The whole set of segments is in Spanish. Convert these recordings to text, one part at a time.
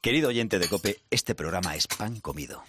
Querido oyente de Cope, este programa es pan comido.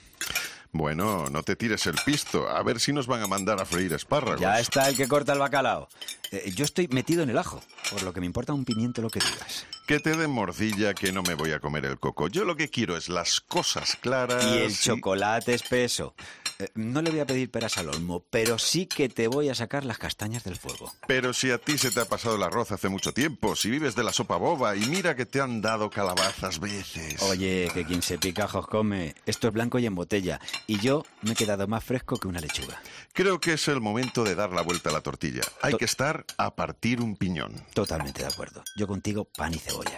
Bueno, no te tires el pisto. A ver si nos van a mandar a freír espárragos. Ya está el que corta el bacalao. Eh, yo estoy metido en el ajo, por lo que me importa un pimiento lo que digas. Que te den morcilla que no me voy a comer el coco. Yo lo que quiero es las cosas claras. Y el chocolate espeso. Eh, no le voy a pedir peras al olmo, pero sí que te voy a sacar las castañas del fuego. Pero si a ti se te ha pasado el arroz hace mucho tiempo, si vives de la sopa boba y mira que te han dado calabazas veces. Oye, que quien se pica ajos come. Esto es blanco y en botella. Y yo me he quedado más fresco que una lechuga. Creo que es el momento de dar la vuelta a la tortilla. Hay To- que estar a partir un piñón. Totalmente de acuerdo. Yo contigo, pan y cebolla.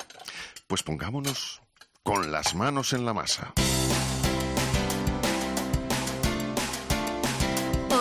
Pues pongámonos con las manos en la masa.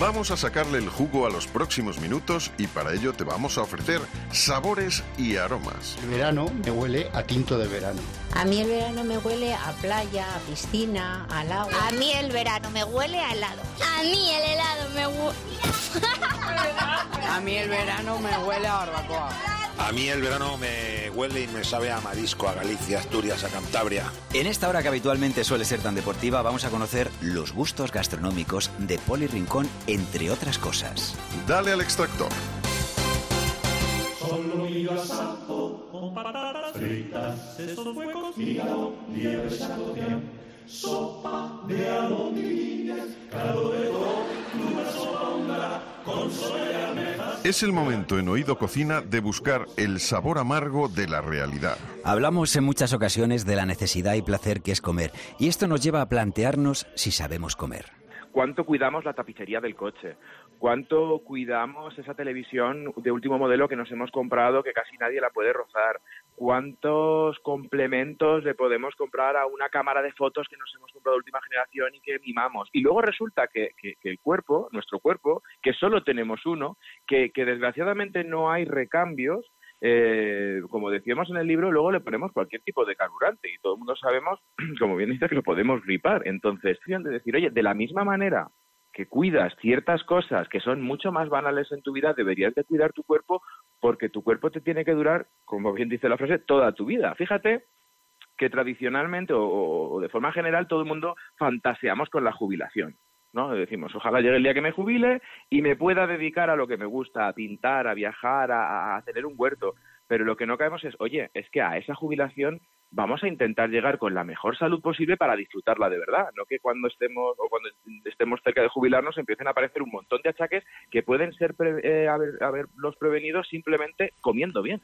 Vamos a sacarle el jugo a los próximos minutos y para ello te vamos a ofrecer sabores y aromas. El verano me huele a tinto de verano. A mí el verano me huele a playa, a piscina, al agua. A mí el verano me huele a helado. A mí el helado me huele... A mí el verano me huele a barbacoa. A mí el verano me huele y me sabe a marisco, a Galicia, Asturias, a Cantabria. En esta hora que habitualmente suele ser tan deportiva, vamos a conocer los gustos gastronómicos de Poli Rincón, entre otras cosas. Dale al extractor. Solo asado con patatas fritas, esos huecos, hígado, liebre chateaubriand, sopa de alondrillas, caldo de toro, una sopa húngara, con soya almejas. Es el momento en Oído Cocina de buscar el sabor amargo de la realidad. Hablamos en muchas ocasiones de la necesidad y placer que es comer, y esto nos lleva a plantearnos si sabemos comer. Cuánto cuidamos la tapicería del coche, cuánto cuidamos esa televisión de último modelo que nos hemos comprado que casi nadie la puede rozar, cuántos complementos le podemos comprar a una cámara de fotos que nos hemos comprado de última generación y que mimamos. Y luego resulta que, que- que el cuerpo, nuestro cuerpo, que solo tenemos uno, que, que desgraciadamente no hay recambios, eh, como decíamos en el libro, luego le ponemos cualquier tipo de carburante y todo el mundo sabemos, como bien dice, que lo podemos gripar. Entonces, de decir, oye, de la misma manera que cuidas ciertas cosas que son mucho más banales en tu vida, deberías de cuidar tu cuerpo porque tu cuerpo te tiene que durar, como bien dice la frase, toda tu vida. Fíjate que tradicionalmente o, o de forma general todo el mundo fantaseamos con la jubilación. ¿No? Decimos, ojalá llegue el día que me jubile y me pueda dedicar a lo que me gusta, a pintar, a viajar, a, tener un huerto. Pero lo que no caemos es, oye, es que a esa jubilación vamos a intentar llegar con la mejor salud posible para disfrutarla de verdad, no que cuando estemos o cuando estemos cerca de jubilarnos empiecen a aparecer un montón de achaques que pueden ser pre- eh, haber- haberlos prevenidos simplemente comiendo bien.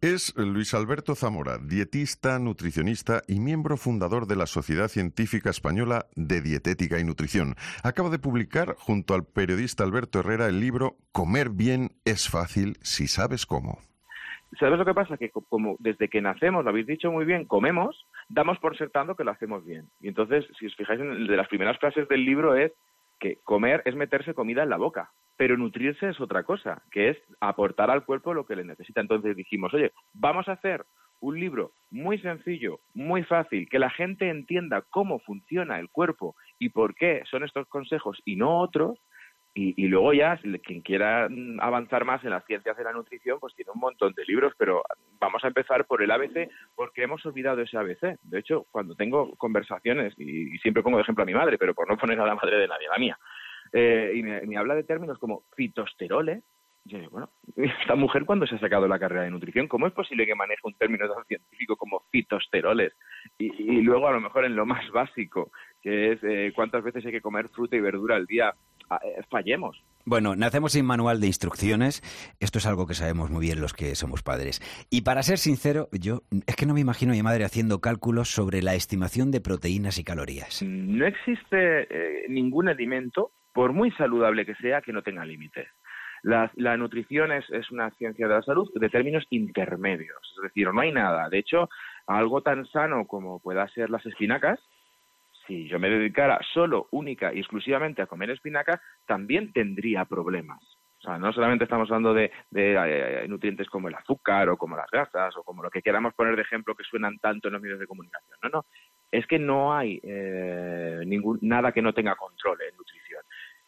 Es Luis Alberto Zamora, dietista, nutricionista y miembro fundador de la Sociedad Científica Española de Dietética y Nutrición. Acaba de publicar, junto al periodista Alberto Herrera, el libro Comer bien es fácil si sabes cómo. ¿Sabes lo que pasa? Que co- como desde que nacemos, lo habéis dicho muy bien, comemos, damos por sentado que lo hacemos bien. Y entonces, si os fijáis, en de las primeras frases del libro es que comer es meterse comida en la boca, pero nutrirse es otra cosa, que es aportar al cuerpo lo que le necesita. Entonces dijimos, oye, vamos a hacer un libro muy sencillo, muy fácil, que la gente entienda cómo funciona el cuerpo y por qué son estos consejos y no otros, y, y luego ya, quien quiera mm, avanzar más en las ciencias de la nutrición, pues tiene un montón de libros, pero vamos a empezar por el ABC porque hemos olvidado ese ABC. De hecho, cuando tengo conversaciones, y, siempre pongo de ejemplo a mi madre, pero por no poner a la madre de nadie, la mía, eh, y me, me habla de términos como fitosteroles, yo digo, bueno, esta mujer cuando se ha sacado la carrera de nutrición, ¿cómo es posible que maneje un término tan científico como fitosteroles? Y, y luego a lo mejor en lo más básico, que es eh, cuántas veces hay que comer fruta y verdura al día, eh, fallemos. Bueno, nacemos sin manual de instrucciones. Esto es algo que sabemos muy bien los que somos padres. Y para ser sincero, yo es que no me imagino a mi madre haciendo cálculos sobre la estimación de proteínas y calorías. No existe eh, ningún alimento, por muy saludable que sea, que no tenga límites. La, la nutrición es, es una ciencia de la salud de términos intermedios, es decir, no hay nada. De hecho, algo tan sano como pueda ser las espinacas, si yo me dedicara solo, única y exclusivamente a comer espinacas, también tendría problemas. O sea, no solamente estamos hablando de, de, eh, nutrientes como el azúcar o como las grasas o como lo que queramos poner de ejemplo que suenan tanto en los medios de comunicación. No, no. es que no hay eh, ningún, nada que no tenga control en nutrición.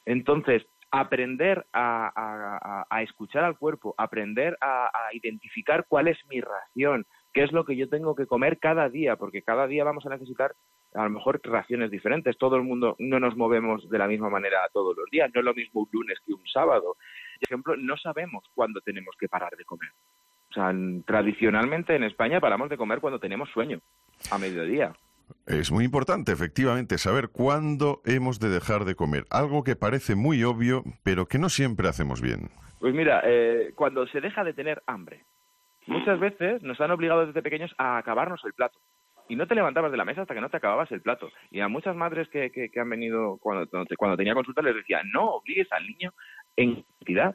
Entonces, aprender a, escuchar al cuerpo, aprender a, identificar cuál es mi ración, qué es lo que yo tengo que comer cada día, porque cada día vamos a necesitar a lo mejor raciones diferentes. Todo el mundo no nos movemos de la misma manera todos los días. No es lo mismo un lunes que un sábado. Por ejemplo, no sabemos cuándo tenemos que parar de comer. O sea, tradicionalmente en España paramos de comer cuando tenemos sueño, a mediodía. Es muy importante, efectivamente, saber cuándo hemos de dejar de comer. Algo que parece muy obvio, pero que no siempre hacemos bien. Pues mira, eh, cuando se deja de tener hambre. Muchas veces nos han obligado desde pequeños a acabarnos el plato. Y no te levantabas de la mesa hasta que no te acababas el plato. Y a muchas madres que, que, han venido cuando, cuando tenía consulta les decía, no obligues al niño en cantidad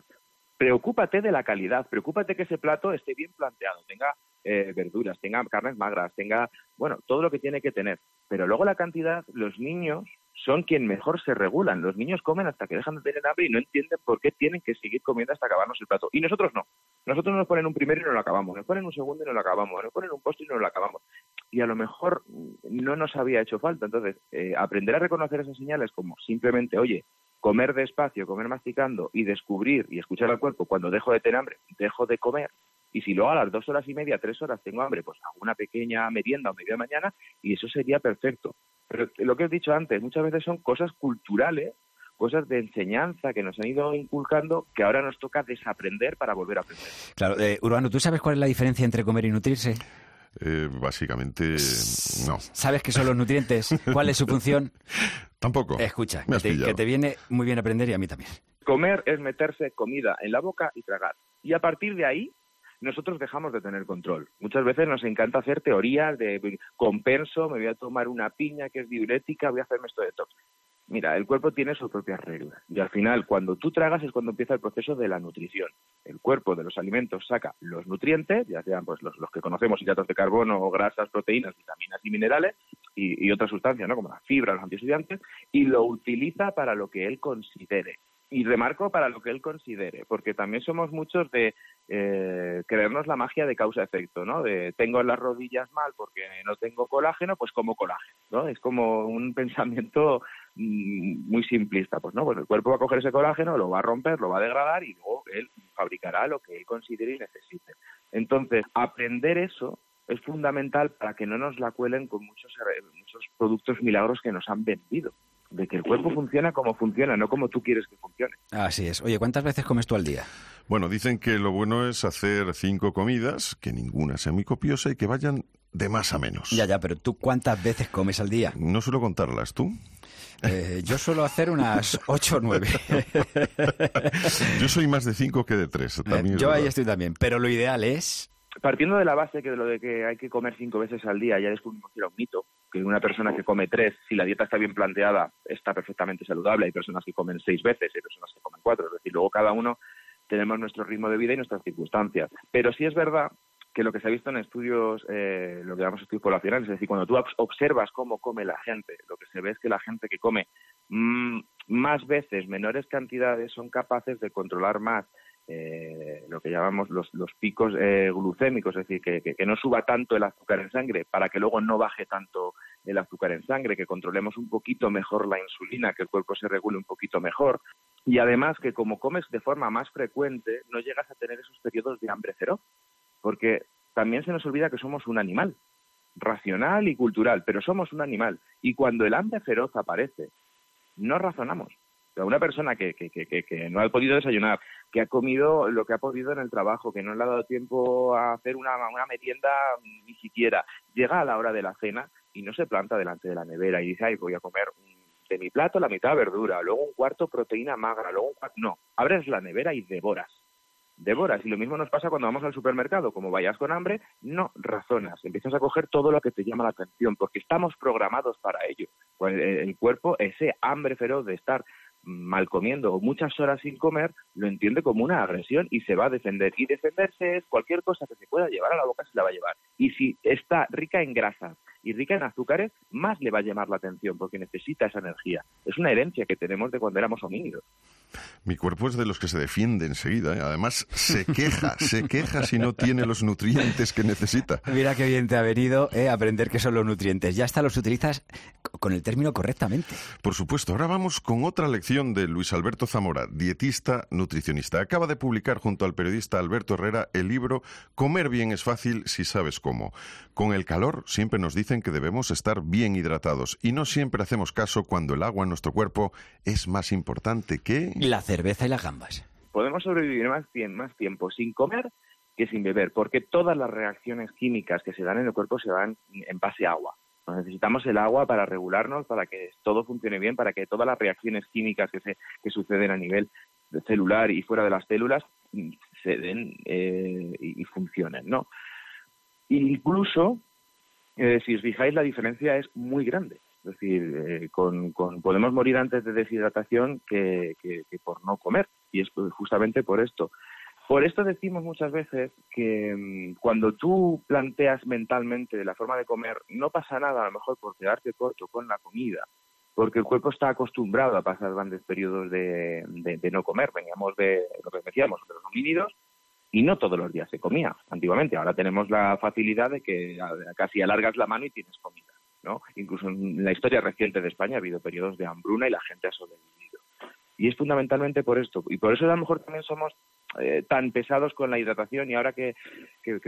preocúpate de la calidad, preocúpate que ese plato esté bien planteado, tenga eh, verduras, tenga carnes magras, tenga, bueno, todo lo que tiene que tener. Pero luego la cantidad, los niños son quien mejor se regulan. Los niños comen hasta que dejan de tener hambre y no entienden por qué tienen que seguir comiendo hasta acabarnos el plato. Y nosotros no. Nosotros nos ponen un primero y no lo acabamos, nos ponen un segundo y no lo acabamos, nos ponen un postre y no lo acabamos. Y a lo mejor no nos había hecho falta. Entonces, eh, aprender a reconocer esas señales como simplemente, oye, comer despacio, comer masticando y descubrir y escuchar al cuerpo cuando dejo de tener hambre, dejo de comer. Y si luego a las dos horas y media, tres horas tengo hambre, pues hago una pequeña merienda o media mañana y eso sería perfecto. Pero lo que he dicho antes, muchas veces son cosas culturales, cosas de enseñanza que nos han ido inculcando que ahora nos toca desaprender para volver a aprender. Claro, eh, Urbano, ¿tú sabes cuál es la diferencia entre comer y nutrirse? Eh, básicamente, no. ¿Sabes qué son los nutrientes? ¿Cuál es su función? Tampoco. Escucha, que te, viene muy bien aprender y a mí también. Comer es meterse comida en la boca y tragar. Y a partir de ahí, nosotros dejamos de tener control. Muchas veces nos encanta hacer teorías de compenso, me voy a tomar una piña que es diurética, voy a hacerme esto de todo. Mira, el cuerpo tiene sus propias reglas y al final cuando tú tragas es cuando empieza el proceso de la nutrición. El cuerpo de los alimentos saca los nutrientes, ya sean pues los, que conocemos, hidratos de carbono, grasas, proteínas, vitaminas y minerales y, otras sustancias, ¿no? como la fibra, los antioxidantes, y lo utiliza para lo que él considere y remarco para lo que él considere, porque también somos muchos de eh, creernos la magia de causa-efecto, ¿no? De tengo las rodillas mal porque no tengo colágeno, pues como colágeno, ¿no? Es como un pensamiento mm, muy simplista, pues no, pues el cuerpo va a coger ese colágeno, lo va a romper, lo va a degradar y luego él fabricará lo que él considere y necesite. Entonces, aprender eso es fundamental para que no nos la cuelen con muchos, muchos productos milagros que nos han vendido de que el cuerpo funciona como funciona, no como tú quieres que funcione. Así es. Oye, ¿cuántas veces comes tú al día? Bueno, dicen que lo bueno es hacer cinco comidas, que ninguna sea muy copiosa y que vayan de más a menos. Ya, ya, pero ¿tú cuántas veces comes al día? No suelo contarlas, ¿tú? Eh, yo suelo hacer unas ocho o nueve. yo soy más de cinco que de tres. También yo ahí estoy también, pero lo ideal es partiendo de la base que de lo de que hay que comer cinco veces al día, ya descubrimos que era un mito, que una persona que come tres, si la dieta está bien planteada, está perfectamente saludable. Hay personas que comen seis veces, hay personas que comen cuatro. Es decir, luego cada uno tenemos nuestro ritmo de vida y nuestras circunstancias. Pero sí es verdad que lo que se ha visto en estudios, eh, lo que llamamos estudios poblacionales, es decir, cuando tú observas cómo come la gente, lo que se ve es que la gente que come mm, más veces, menores cantidades, son capaces de controlar más eh, lo que llamamos los, los picos eh, glucémicos, es decir, que, no suba tanto el azúcar en sangre para que luego no baje tanto el azúcar en sangre, que controlemos un poquito mejor la insulina, que el cuerpo se regule un poquito mejor. Y además que como comes de forma más frecuente no llegas a tener esos periodos de hambre cero, porque también se nos olvida que somos un animal racional y cultural, pero somos un animal. Y cuando el hambre feroz aparece, no razonamos una persona que, que, que, que, no ha podido desayunar, que ha comido lo que ha podido en el trabajo, que no le ha dado tiempo a hacer una, una merienda ni siquiera, llega a la hora de la cena y no se planta delante de la nevera y dice, ay, voy a comer de mi plato la mitad verdura, luego un cuarto proteína magra, luego un cuarto... No, abres la nevera y devoras. Devoras. Y lo mismo nos pasa cuando vamos al supermercado. Como vayas con hambre, no razonas. Empiezas a coger todo lo que te llama la atención, porque estamos programados para ello. Pues el cuerpo, ese hambre feroz de estar mal comiendo o muchas horas sin comer, lo entiende como una agresión y se va a defender. Y defenderse es cualquier cosa que se pueda llevar a la boca se la va a llevar. Y si está rica en grasas y rica en azúcares, más le va a llamar la atención porque necesita esa energía. Es una herencia que tenemos de cuando éramos homínidos. Mi cuerpo es de los que se defiende enseguida. ¿eh? Además, se queja, se queja si no tiene los nutrientes que necesita. Mira qué bien te ha venido eh, aprender qué son los nutrientes. Ya está, los utilizas con el término correctamente. Por supuesto. Ahora vamos con otra lección de Luis Alberto Zamora, dietista, nutricionista. Acaba de publicar junto al periodista Alberto Herrera el libro Comer bien es fácil si sabes cómo. Con el calor siempre nos dicen que debemos estar bien hidratados y no siempre hacemos caso cuando el agua en nuestro cuerpo es más importante que... La cerveza y las gambas. Podemos sobrevivir más, más tiempo sin comer que sin beber, porque todas las reacciones químicas que se dan en el cuerpo se dan en base a agua. Necesitamos el agua para regularnos, para que todo funcione bien, para que todas las reacciones químicas que, se, que suceden a nivel celular y fuera de las células mm, se den eh, y, funcionen, ¿no? Incluso, si os fijáis, la diferencia es muy grande. Es decir, eh, con, podemos morir antes de deshidratación que, por no comer. Y es justamente por esto. Por esto decimos muchas veces que mm, cuando tú planteas mentalmente la forma de comer, no pasa nada a lo mejor por quedarte corto con la comida, porque el cuerpo está acostumbrado a pasar grandes periodos de, no comer. Veníamos de lo que decíamos, de los homínidos, y no todos los días se comía antiguamente. Ahora tenemos la facilidad de que casi alargas la mano y tienes comida. ¿no? Incluso en la historia reciente de España ha habido periodos de hambruna y la gente ha sobrevivido. Y es fundamentalmente por esto. Y por eso a lo mejor también somos eh, tan pesados con la hidratación y ahora que,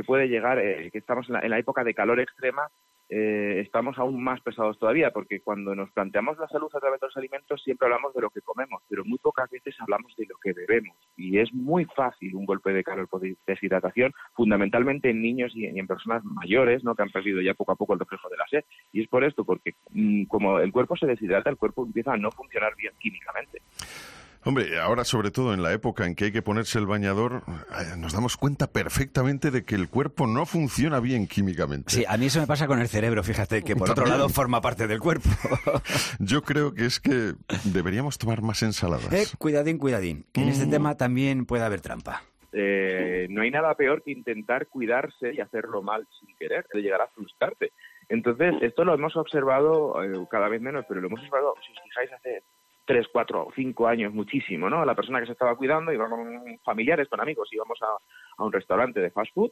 puede llegar, eh, que estamos en la, época de calor extrema, eh, estamos aún más pesados todavía, porque cuando nos planteamos la salud a través de los alimentos siempre hablamos de lo que comemos, pero muy pocas veces hablamos de lo que bebemos. Y es muy fácil un golpe de calor por deshidratación, fundamentalmente en niños y en, personas mayores, ¿no? que han perdido ya poco a poco el reflejo de la sed. Y es por esto, porque mm, como el cuerpo se deshidrata, el cuerpo empieza a no funcionar bien químicamente. Hombre, ahora sobre todo en la época en que hay que ponerse el bañador, eh, nos damos cuenta perfectamente de que el cuerpo no funciona bien químicamente. Sí, a mí eso me pasa con el cerebro, fíjate, que por otro lado forma parte del cuerpo. Yo creo que es que deberíamos tomar más ensaladas. Eh, cuidadín, cuidadín, que en este mm. tema también puede haber trampa. Eh, no hay nada peor que intentar cuidarse y hacerlo mal sin querer, de llegar a frustrarte. Entonces, esto lo hemos observado eh, cada vez menos, pero lo hemos observado, si os fijáis, hace tres, cuatro o cinco años muchísimo, ¿no? La persona que se estaba cuidando iba con familiares, con amigos, íbamos a, a un restaurante de fast food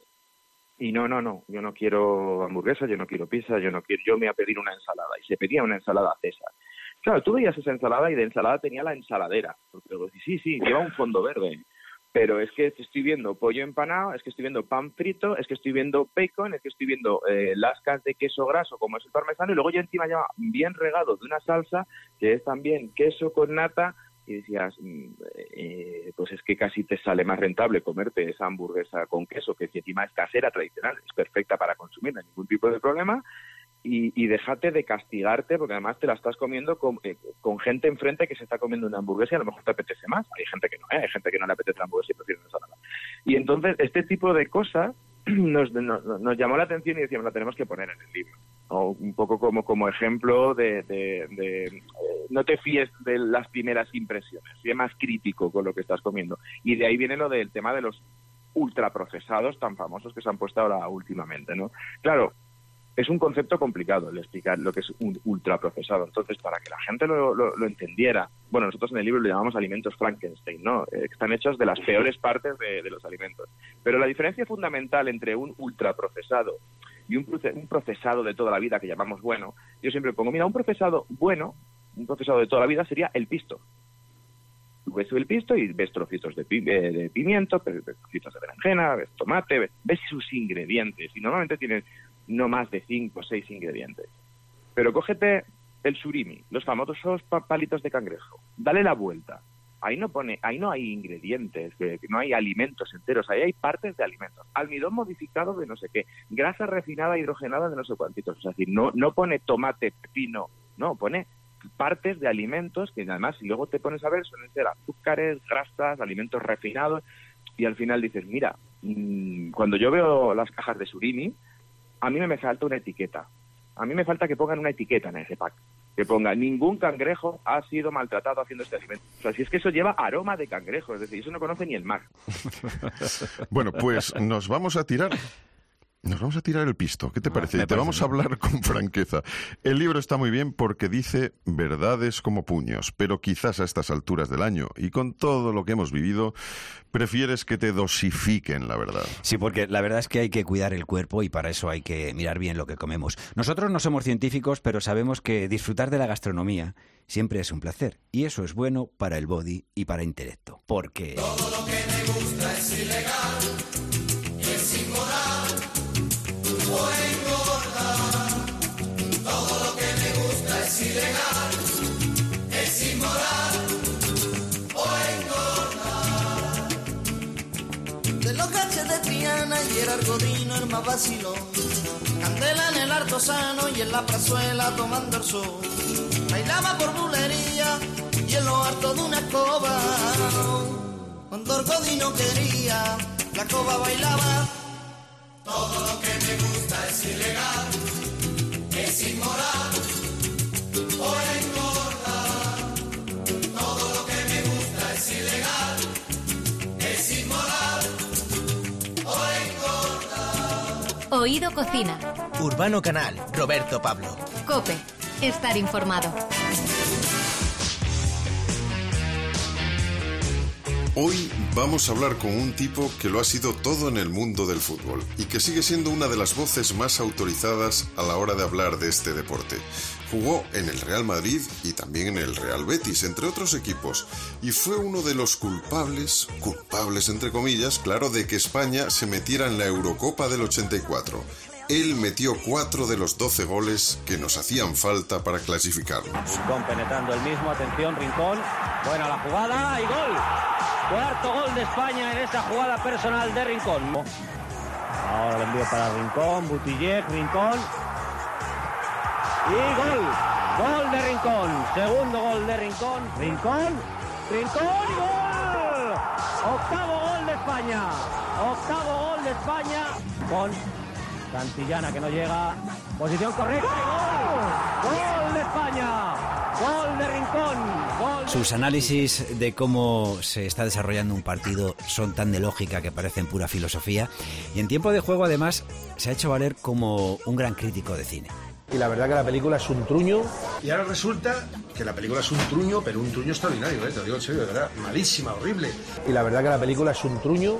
y no, no, no, yo no quiero hamburguesa, yo no quiero pizza, yo no quiero, yo me voy a pedir una ensalada y se pedía una ensalada César. Claro, tú veías esa ensalada y de ensalada tenía la ensaladera, porque sí, sí, lleva un fondo verde pero es que estoy viendo pollo empanado, es que estoy viendo pan frito, es que estoy viendo bacon, es que estoy viendo eh, lascas de queso graso como es el parmesano y luego ya encima ya bien regado de una salsa que es también queso con nata y decías, mm, eh, pues es que casi te sale más rentable comerte esa hamburguesa con queso que encima es casera tradicional, es perfecta para consumir, no hay ningún tipo de problema y, déjate de castigarte porque además te la estás comiendo eh, con, gente enfrente que se está comiendo una hamburguesa y a lo mejor te apetece más. Hay gente que no, ¿eh? hay gente que no le apetece la hamburguesa y prefiere una ensalada. Y entonces este tipo de cosas nos, llamó la atención y decíamos, la tenemos que poner en el libro. O un poco como, como ejemplo de, eh, no te fíes de las primeras impresiones, sé más crítico con lo que estás comiendo. Y de ahí viene lo del tema de los ultraprocesados tan famosos que se han puesto ahora últimamente, ¿no? Claro, es un concepto complicado el explicar lo que es un ultraprocesado. Entonces, para que la gente lo, entendiera, bueno, nosotros en el libro le llamamos alimentos Frankenstein, ¿no? Eh, están hechos de las peores partes de, los alimentos. Pero la diferencia fundamental entre un ultraprocesado y un, procesado de toda la vida que llamamos bueno, yo siempre pongo, mira, un procesado bueno, un procesado de toda la vida sería el pisto. ves el pisto y ves trocitos de, eh, de pimiento, trocitos de berenjena, ves tomate, ves, ves sus ingredientes. Y normalmente tienen no más de cinco o seis ingredientes. Pero cógete el surimi, los famosos palitos de cangrejo, dale la vuelta. Ahí no pone, ahí no hay ingredientes, no hay alimentos enteros, ahí hay partes de alimentos. Almidón modificado de no sé qué, grasa refinada hidrogenada de no sé cuántitos. Es decir, no, no pone tomate, pepino, no, pone partes de alimentos que además si luego te pones a ver suelen ser azúcares, grasas, alimentos refinados y al final dices, mira, mm, cuando yo veo las cajas de surimi, a mí me falta una etiqueta. A mí me falta que pongan una etiqueta en ese pack. Que ponga, ningún cangrejo ha sido maltratado haciendo este alimento. O sea, si es que eso lleva aroma de cangrejo, es decir, eso no conoce ni el mar. bueno, pues nos vamos a tirar Nos vamos a tirar el pisto. ¿Qué te Ah, parece? te parece vamos a hablar con franqueza. El libro está muy bien porque dice verdades como puños, pero quizás a estas alturas del año y con todo lo que hemos vivido, prefieres que te dosifiquen la verdad. Sí, porque la verdad es que hay que cuidar el cuerpo y para eso hay que mirar bien lo que comemos. Nosotros no somos científicos, pero sabemos que disfrutar de la gastronomía siempre es un placer. Y eso es bueno para el body y para el intelecto. Porque... De Triana y Gerard Godino, el más vacilón. Candela en el Artosano y en la prazuela tomando el sol. Bailaba por bulería y en lo harto de una escoba. Cuando el Godino quería, la escoba bailaba. Todo lo que me gusta es ilegal, es inmoral o engorda. Oído Cocina. Urbano Canal, Roberto Pablo. Cope. Estar informado. Hoy vamos a hablar con un tipo que lo ha sido todo en el mundo del fútbol y que sigue siendo una de las voces más autorizadas a la hora de hablar de este deporte. Jugó en el Real Madrid y también en el Real Betis, entre otros equipos, y fue uno de los culpables, culpables entre comillas, claro, de que España se metiera en la Eurocopa del 84. Él metió cuatro de los 12 goles que nos hacían falta para clasificarnos. Rincón penetrando el mismo, atención, Rincón. Buena la jugada y gol. Cuarto gol de España en esa jugada personal de Rincón. Ahora el envío para Rincón, Butillec, Rincón. Y gol. Gol de Rincón. Segundo gol de Rincón. Rincón. Rincón y gol. Octavo gol de España. Octavo gol de España con Santillana que no llega. Posición correcta y gol. Gol de España. Gol de Rincón. Sus análisis de cómo se está desarrollando un partido son tan de lógica que parecen pura filosofía. Y en tiempo de juego, además, se ha hecho valer como un gran crítico de cine. Y la verdad que la película es un truño. Y ahora resulta que la película es un truño, pero un truño extraordinario, ¿eh? te lo digo en serio, de verdad. Malísima, horrible. Y la verdad que la película es un truño.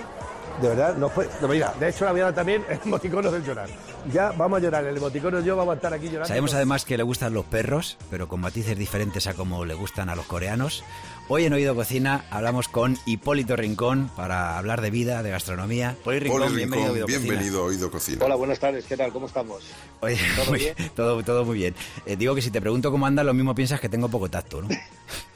De verdad, no fue. No, mira, de hecho la voy a dar también el emoticono del llorar. Ya vamos a llorar, el emoticono yo vamos a estar aquí llorando. Sabemos además que le gustan los perros, pero con matices diferentes a como le gustan a los coreanos. Hoy en Oído Cocina hablamos con Hipólito Rincón para hablar de vida, de gastronomía. Poli Rincón, Poli bienvenido a Oído Cocina. bienvenido a Oído Cocina. Hola, buenas tardes, ¿qué tal? ¿Cómo estamos? Oye, ¿Todo muy- bien? todo, todo muy bien. Eh, digo que si te pregunto cómo andas, lo mismo piensas que tengo poco tacto, ¿no?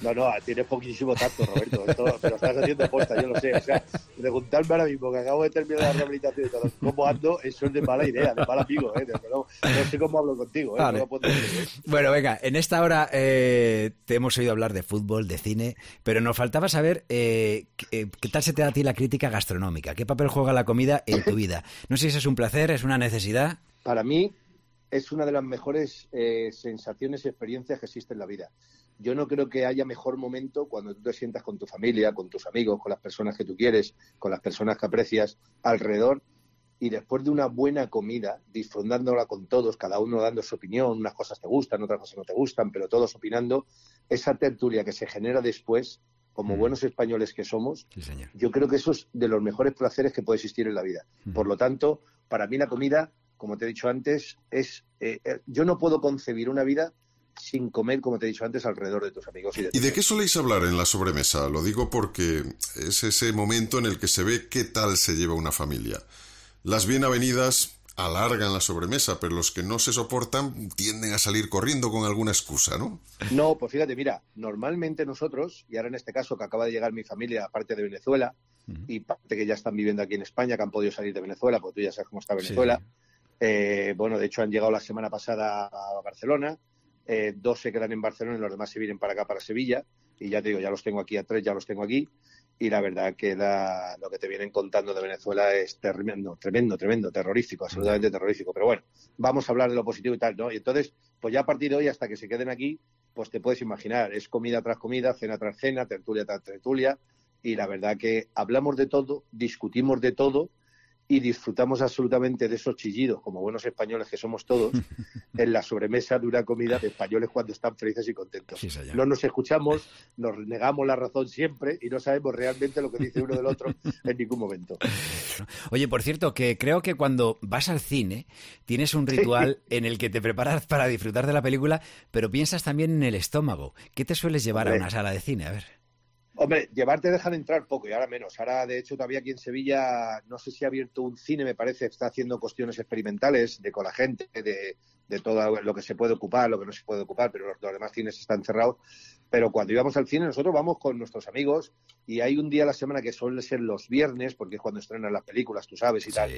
No, no, tienes poquísimo tacto, Roberto. Esto te lo estás haciendo posta, yo lo sé. O sea, preguntarme ahora mismo que acabo de terminar la rehabilitación y todo, cómo ando, eso es de mala idea, de mal amigo, ¿eh? No sé cómo hablo contigo, ¿eh? Vale. No lo puedo decir, ¿eh? Bueno, venga, en esta hora eh, te hemos oído hablar de fútbol, de cine, pero nos faltaba saber eh, qué, qué tal se te da a ti la crítica gastronómica, qué papel juega la comida en tu vida. No sé si es un placer, es una necesidad. Para mí es una de las mejores eh, sensaciones y experiencias que existe en la vida. Yo no creo que haya mejor momento cuando tú te sientas con tu familia, con tus amigos, con las personas que tú quieres, con las personas que aprecias alrededor y después de una buena comida, disfrutándola con todos, cada uno dando su opinión, unas cosas te gustan, otras cosas no te gustan, pero todos opinando, esa tertulia que se genera después, como buenos españoles que somos, Sí, señor. yo creo que eso es de los mejores placeres que puede existir en la vida. Por lo tanto, para mí la comida, como te he dicho antes, es eh, eh, yo no puedo concebir una vida sin comer, como te he dicho antes, alrededor de tus amigos y de ¿Y de qué soléis hablar en la sobremesa? Lo digo porque es ese momento en el que se ve qué tal se lleva una familia. Las bien avenidas alargan la sobremesa, pero los que no se soportan tienden a salir corriendo con alguna excusa, ¿no? No, pues fíjate, mira, normalmente nosotros, y ahora en este caso que acaba de llegar mi familia, aparte de Venezuela, y parte que ya están viviendo aquí en España, que han podido salir de Venezuela, porque tú ya sabes cómo está Venezuela. Eh, bueno, de hecho han llegado la semana pasada a Barcelona, eh, dos se quedan en Barcelona y los demás se vienen para acá, para Sevilla, y ya te digo, ya los tengo aquí a tres, ya los tengo aquí, y la verdad que la- lo que te vienen contando de Venezuela es tremendo, tremendo, tremendo, terrorífico, absolutamente terrorífico. Pero bueno, vamos a hablar de lo positivo y tal, ¿no? Y entonces, pues ya a partir de hoy, hasta que se queden aquí, pues te puedes imaginar, es comida tras comida, cena tras cena, tertulia tras tertulia, y la verdad que hablamos de todo, discutimos de todo, y disfrutamos absolutamente de esos chillidos, como buenos españoles que somos todos, en la sobremesa de una comida de españoles cuando están felices y contentos. no nos escuchamos, nos negamos la razón siempre y no sabemos realmente lo que dice uno del otro en ningún momento. Oye, por cierto, que creo que cuando vas al cine tienes un ritual en el que te preparas para disfrutar de la película, pero piensas también en el estómago. ¿Qué te sueles llevar a una sala de cine? A ver. Hombre, llevarte dejan entrar poco y ahora menos. Ahora, de hecho, todavía aquí en Sevilla, no sé si ha abierto un cine, me parece, está haciendo cuestiones experimentales de con la gente, de, de todo lo que se puede ocupar, lo que no se puede ocupar, pero los, demás cines están cerrados. Pero cuando íbamos al cine, nosotros vamos con nuestros amigos y hay un día a la semana que suele ser los viernes, porque es cuando estrenan las películas, tú sabes y tal,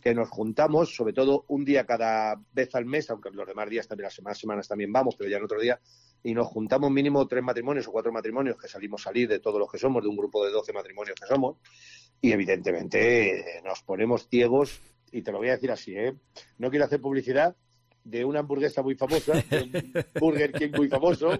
que nos juntamos, sobre todo un día cada vez al mes, aunque los demás días también, las semanas, semanas también vamos, pero ya en otro día, y nos juntamos mínimo tres matrimonios o cuatro matrimonios que salimos a salir de todos los que somos, de un grupo de doce matrimonios que somos, y evidentemente nos ponemos ciegos, y te lo voy a decir así, ¿eh? No quiero hacer publicidad, de una hamburguesa muy famosa, de un Burger King muy famoso.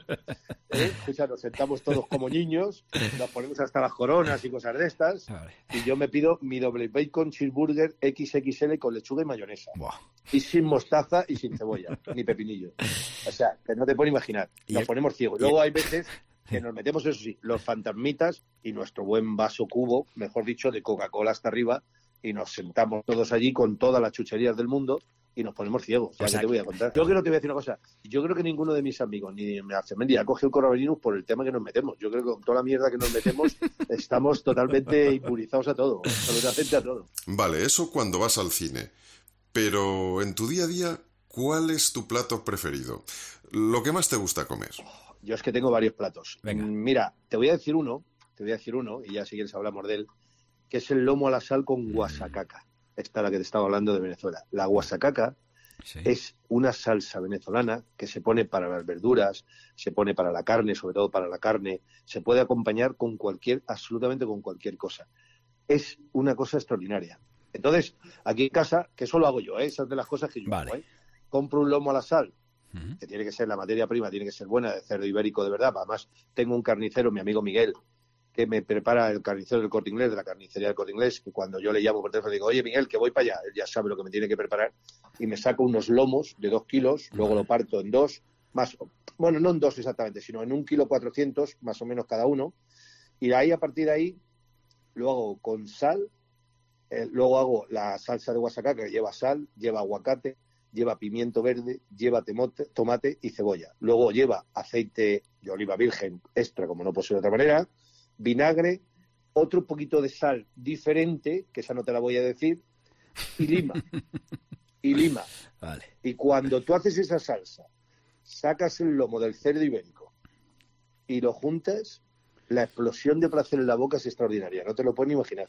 ¿eh? nos sentamos todos como niños, nos ponemos hasta las coronas y cosas de estas. Y yo me pido mi doble bacon cheeseburger XXL con lechuga y mayonesa. Y sin mostaza y sin cebolla, ni pepinillo. O sea, que no te puedes imaginar. Nos ponemos ciegos. Luego hay veces que nos metemos, eso sí, los fantasmitas y nuestro buen vaso cubo, mejor dicho, de Coca-Cola hasta arriba, y nos sentamos todos allí con todas las chucherías del mundo y nos ponemos ciegos. Ya te voy a contar. Yo creo que te voy a decir una cosa. Yo creo que ninguno de mis amigos, ni me ha cogido el coronavirus por el tema que nos metemos. Yo creo que con toda la mierda que nos metemos, estamos totalmente inmunizados a todo. Absolutamente a todo. Vale, eso cuando vas al cine. Pero en tu día a día, ¿cuál es tu plato preferido? Lo que más te gusta comer. Yo es que tengo varios platos. Mira, te voy a decir uno, te voy a decir uno, y ya si quieres hablamos de él, que es el lomo a la sal con guasacaca esta la que te estaba hablando de Venezuela. La guasacaca es una salsa venezolana que se pone para las verduras, se pone para la carne, sobre todo para la carne, se puede acompañar con cualquier, absolutamente con cualquier cosa. Es una cosa extraordinaria. Entonces, aquí en casa, que eso lo hago yo, ¿eh? esas de las cosas que yo hago, ¿eh? compro un lomo a la sal, que tiene que ser la materia prima, tiene que ser buena, de cerdo ibérico de verdad. Además, tengo un carnicero, mi amigo Miguel, que me prepara el carnicero del corte inglés, de la carnicería del corte inglés, que cuando yo le llamo por teléfono digo, oye Miguel, que voy para allá, él ya sabe lo que me tiene que preparar, y me saco unos lomos de dos kilos, luego lo parto en dos, más, bueno, no en dos exactamente, sino en un kilo cuatrocientos, más o menos cada uno, y ahí a partir de ahí lo hago con sal, eh, luego hago la salsa de guasacaca que lleva sal, lleva aguacate, lleva pimiento verde, lleva tomate y cebolla. Luego lleva aceite de oliva virgen extra, como no puede ser de otra manera, vinagre, otro poquito de sal diferente, que esa no te la voy a decir, y lima. y lima. Vale. Y cuando tú haces esa salsa, sacas el lomo del cerdo ibérico y lo juntas, la explosión de placer en la boca es extraordinaria, no te lo puedes ni imaginar.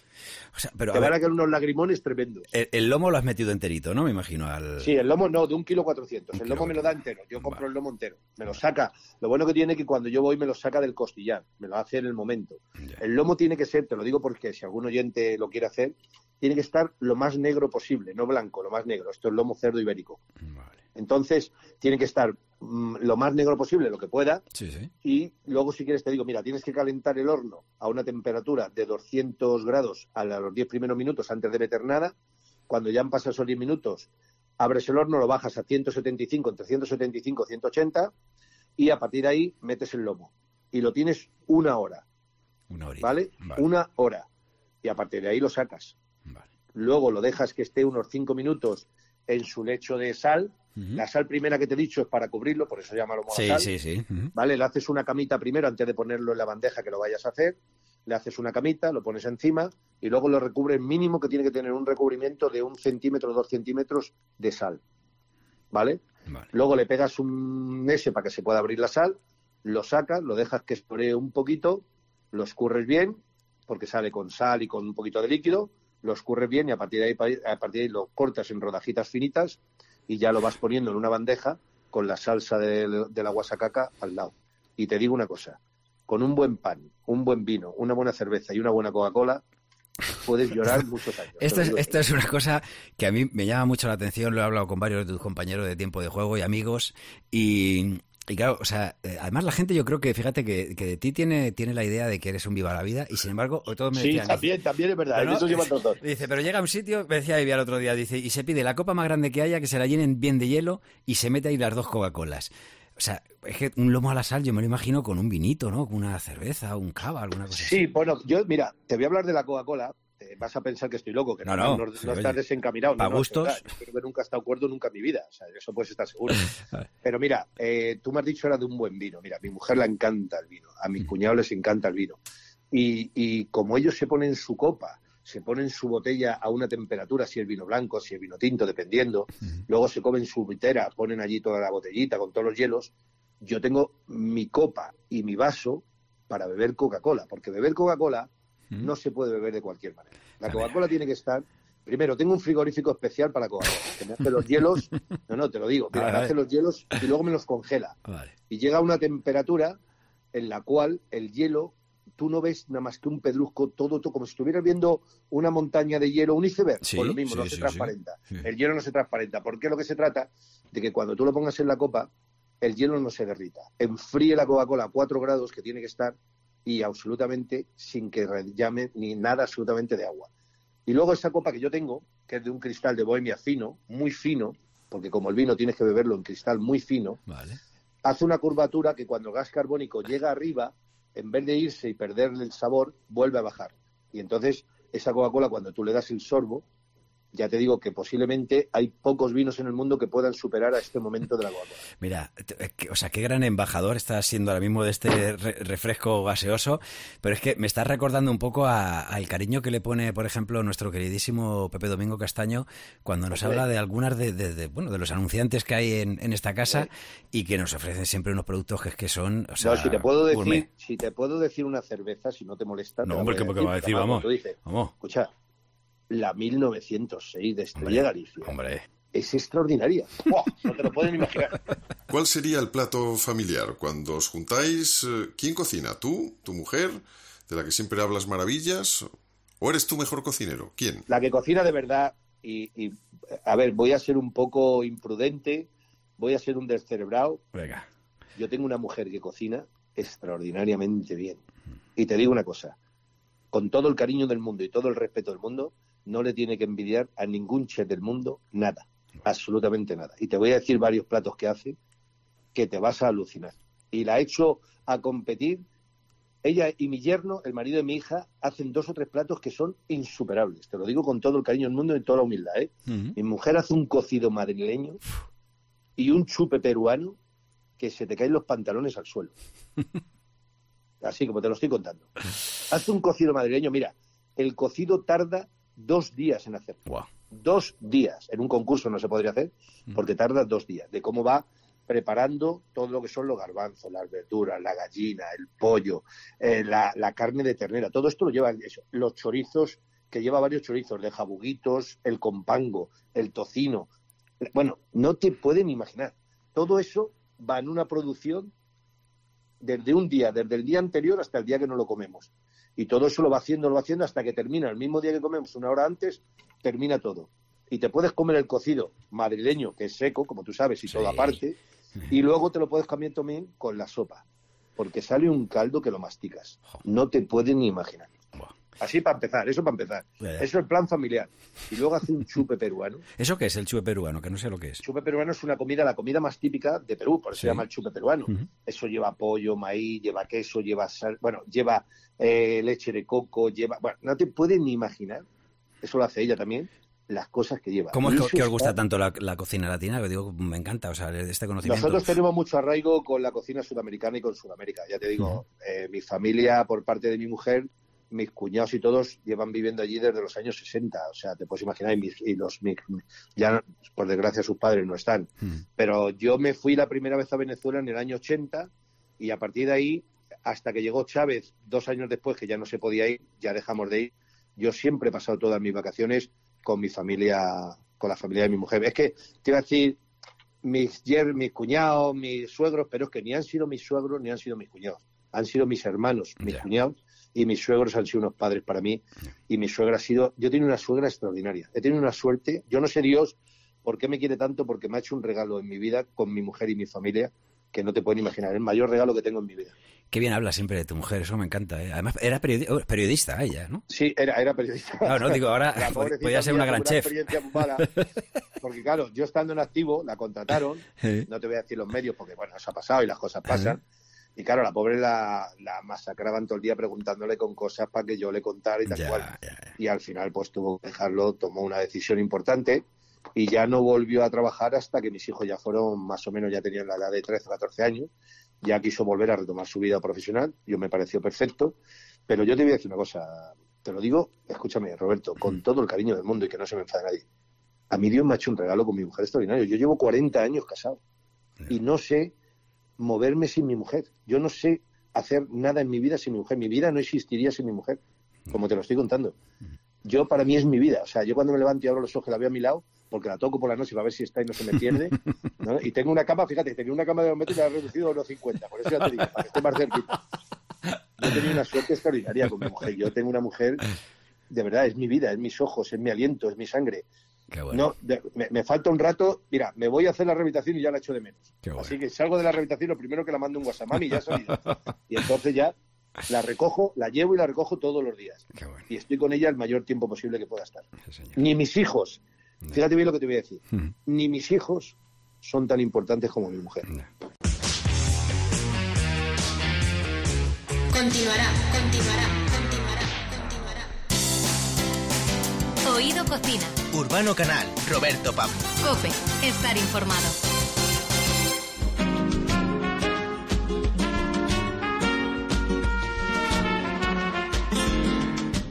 pero, te van a caer unos lagrimones tremendos. El, lomo lo has metido enterito, ¿no? Me imagino. Al... Sí, el lomo no, de un kilo cuatrocientos. El lomo me lo da entero. Yo compro el lomo entero. Me lo saca. Lo bueno que tiene es que cuando yo voy me lo saca del costillar. Me lo hace en el momento. El lomo tiene que ser, te lo digo porque si algún oyente lo quiere hacer, tiene que estar lo más negro posible, no blanco, lo más negro. Esto es lomo cerdo ibérico. Entonces, tiene que estar mm, lo más negro posible, lo que pueda. Y luego, si quieres, te digo, mira, tienes que calentar el horno a una temperatura de 200 grados a los 10 primeros minutos antes de meter nada. Cuando ya han pasado esos 10 minutos, abres el horno, lo bajas a 175, entre 175 y 180, y a partir de ahí metes el lomo. Y lo tienes una hora. Una ¿vale? Una hora. Y a partir de ahí lo sacas. Luego lo dejas que esté unos 5 minutos en su lecho de sal. La sal primera que te he dicho es para cubrirlo, por eso llama sí, sal. Sí, sí, ¿Vale? Le haces una camita primero antes de ponerlo en la bandeja que lo vayas a hacer. Le haces una camita, lo pones encima y luego lo recubres mínimo que tiene que tener un recubrimiento de un centímetro o dos centímetros de sal. ¿Vale? Luego le pegas un ese para que se pueda abrir la sal, lo sacas, lo dejas que esporee un poquito, lo escurres bien, porque sale con sal y con un poquito de líquido, lo escurres bien y a partir de ahí, a partir de ahí lo cortas en rodajitas finitas y ya lo vas poniendo en una bandeja con la salsa de, la guasacaca al lado. Y te digo una cosa, con un buen pan, un buen vino, una buena cerveza y una buena Coca-Cola, puedes llorar muchos años. Esto es, esto es una cosa que a mí me llama mucho la atención, lo he hablado con varios de tus compañeros de tiempo de juego y amigos, y Y claro, o sea, eh, además la gente yo creo que, fíjate, que, que de ti tiene, tiene la idea de que eres un viva la vida y sin embargo, todos me Sí, decían... también, también es verdad. No, eso llevan todos. Dice, pero llega a un sitio, me decía Ivia el otro día, dice, y se pide la copa más grande que haya, que se la llenen bien de hielo y se mete ahí las dos Coca-Colas. O sea, es que un lomo a la sal yo me lo imagino con un vinito, ¿no? Con una cerveza, un cava, alguna cosa Sí, bueno, yo, mira, te voy a hablar de la Coca-Cola. Te vas a pensar que estoy loco, que No, no, no, estás desencaminado. Pa' no, no, gustos. creo que nunca he estado cuerdo nunca en mi vida. O sea, eso puedes estar seguro. Pero mira, eh, tú me has dicho era de un buen vino. Mira, a mi mujer le encanta el vino, a Mm. mis cuñados les encanta el vino. Y, y como ellos se ponen su copa, se ponen su botella a una temperatura, si es vino blanco, si es vino tinto, dependiendo, luego se comen su vitera, ponen allí toda la botellita con todos los hielos, yo tengo mi copa y mi vaso para beber Coca-Cola, porque beber Coca-Cola no se puede beber de cualquier manera. La Coca-Cola tiene que estar. Primero, tengo un frigorífico especial para Coca-Cola, que me hace los hielos. No, no, te lo digo. Mira, Vale, me vale. hace los hielos y luego me los congela. Vale. Y llega a una temperatura en la cual el hielo, tú no ves nada más que un pedrusco, todo, todo como si estuvieras viendo una montaña de hielo, un iceberg. Sí, pues lo mismo, sí, no se sí. transparenta. El hielo no se transparenta. ¿Por qué lo que se trata? De que cuando tú lo pongas en la copa, el hielo no se derrita. Enfríe la Coca-Cola a 4 grados, que tiene que estar, y absolutamente sin que llame ni nada absolutamente de agua. Y luego esa copa que yo tengo, que es de un cristal de bohemia fino, muy fino, porque como el vino tienes que beberlo en cristal muy fino, Vale. hace una curvatura que cuando el gas carbónico llega arriba, en vez de irse y perderle el sabor, vuelve a bajar. Y entonces esa Coca-Cola, cuando tú le das el sorbo, ya te digo que posiblemente hay pocos vinos en el mundo que puedan superar a este momento de la Coca-Cola. Mira, o sea, qué gran embajador estás siendo ahora mismo de este re- refresco gaseoso, pero es que me estás recordando un poco al cariño que le pone, por ejemplo, nuestro queridísimo Pepe Domingo Castaño cuando nos habla de algunas de, de- de, bueno, de los anunciantes que hay en, en esta casa y que nos ofrecen siempre unos productos que son, o sea, no, si te puedo decir, gourmet. si te puedo decir una cerveza, si no te molesta. No, hombre, ¿qué- qué va a decir? Vamos, vamos. Escucha, la 1906 de Estrella Hombre, Galicia Hombre, es extraordinaria. ¡Buah! No te lo pueden imaginar. ¿Cuál sería el plato familiar? Cuando os juntáis, eh, ¿quién cocina? ¿Tú? ¿Tu mujer? ¿De la que siempre hablas maravillas? ¿O eres tú mejor cocinero? ¿Quién? La que cocina de verdad, y, y, a ver, voy a ser un poco imprudente, voy a ser un descerebrado. venga. Yo tengo una mujer que cocina extraordinariamente bien. Y te digo una cosa, con todo el cariño del mundo y todo el respeto del mundo, no le tiene que envidiar a ningún chef del mundo nada, absolutamente nada. Y te voy a decir varios platos que hace que te vas a alucinar. Y la he hecho a competir. Ella y mi yerno, el marido de mi hija, hacen dos o tres platos que son insuperables. Te lo digo con todo el cariño del mundo y toda la humildad. ¿eh? Mi mujer hace un cocido madrileño y un chupe peruano que se te caen los pantalones al suelo. Así como te lo estoy contando. Hace un cocido madrileño. Mira, el cocido tarda dos días en hacer. Guau. Dos días. En un concurso no se podría hacer porque tarda dos días. De cómo va preparando todo lo que son los garbanzos, las verduras, la gallina, el pollo, eh, la, la carne de ternera. Todo esto lo lleva eso. Los chorizos, que lleva varios chorizos, de jabuguitos, el compango, el tocino. Bueno, no te pueden imaginar. Todo eso va en una producción desde un día, desde el día anterior hasta el día que no lo comemos. Y todo eso lo va haciendo, lo va haciendo hasta que termina. El mismo día que comemos, una hora antes, termina todo. Y te puedes comer el cocido madrileño, que es seco, como tú sabes, y Sí. todo aparte, y luego te lo puedes cambiar también con la sopa, porque sale un caldo que lo masticas. No te pueden ni imaginar. Así para empezar, eso para empezar. Ya, ya. Eso es el plan familiar. Y luego hace un chupe peruano. ¿Eso qué es el chupe peruano? Que no sé lo que es. chupe peruano es una comida, la comida más típica de Perú, por eso Sí. se llama el chupe peruano. Eso lleva pollo, maíz, lleva queso, lleva sal, bueno, lleva eh, leche de coco, lleva, bueno, no te puedes ni imaginar, eso lo hace ella también, las cosas que lleva. ¿Cómo es que, que os gusta tanto la, la cocina latina? Digo, me encanta, o sea, este conocimiento. Nosotros tenemos mucho arraigo con la cocina sudamericana y con Sudamérica. Ya te digo, eh, mi familia, por parte de mi mujer, mis cuñados y todos llevan viviendo allí desde los años 60. O sea, te puedes imaginar, y, mis- y los mis- ya, por desgracia, sus padres no están. Mm. Pero yo me fui la primera vez a Venezuela en el año 80 y a partir de ahí, hasta que llegó Chávez, dos años después, que ya no se podía ir, ya dejamos de ir, yo siempre he pasado todas mis vacaciones con mi familia, con la familia de mi mujer. Es que te iba a decir, mis, mis cuñados, mis suegros, pero es que ni han sido mis suegros ni han sido mis cuñados. Han sido mis hermanos, mis cuñados, y mis suegros han sido unos padres para mí. Y mi suegra ha sido. Yo tengo una suegra extraordinaria. He tenido una suerte. Yo no sé Dios por qué me quiere tanto, porque me ha hecho un regalo en mi vida con mi mujer y mi familia, que no te pueden imaginar. El mayor regalo que tengo en mi vida. Qué bien habla siempre de tu mujer, eso me encanta. ¿eh? Además, era periodi oh, periodista ella, ¿no? Sí, era, era periodista. No, no, digo, ahora podía ser una gran chef. Porque claro, yo estando en activo, la contrataron, no te voy a decir los medios porque, bueno, eso ha pasado y las cosas pasan. Y claro, la pobre la, la, masacraban todo el día preguntándole con cosas para que yo le contara y tal cual. Y al final, pues tuvo que dejarlo, tomó una decisión importante y ya no volvió a trabajar hasta que mis hijos ya fueron, más o menos, ya tenían la edad de 13 o 14 años. Ya quiso volver a retomar su vida profesional. Yo me pareció perfecto. Pero yo te voy a decir una cosa. Te lo digo, escúchame, Roberto, con todo el cariño del mundo y que no se me enfade nadie. A mí Dios me ha hecho un regalo con mi mujer extraordinario. Yo llevo 40 años casado y no sé moverme sin mi mujer. Yo no sé hacer nada en mi vida sin mi mujer. Mi vida no existiría sin mi mujer, como te lo estoy contando. Yo, para mí, es mi vida. O sea, yo cuando me levanto y abro los ojos, la veo a mi lado, porque la toco por la noche para ver si está y no se me pierde. Y tengo una cama, fíjate, tenía una cama de he reducido a unos 50. Por eso ya te digo, para que esté más cerquita. Yo tenía una suerte extraordinaria con mi mujer. Yo tengo una mujer, de verdad, es mi vida, es mis ojos, es mi aliento, es mi sangre. No, me, falta un rato. Mira, me voy a hacer la rehabilitación y ya la echo de menos. Así que salgo de la rehabilitación, lo primero que la mando un WhatsApp, mami, ya ha salido. Y entonces ya la recojo, la llevo y la recojo todos los días. Y estoy con ella el mayor tiempo posible que pueda estar. Ni mis hijos, fíjate bien lo que te voy a decir, ni mis hijos son tan importantes como mi mujer. Continuará, continuará. Oído Cocina. Urbano Canal, Roberto Pablo. Cope, estar informado.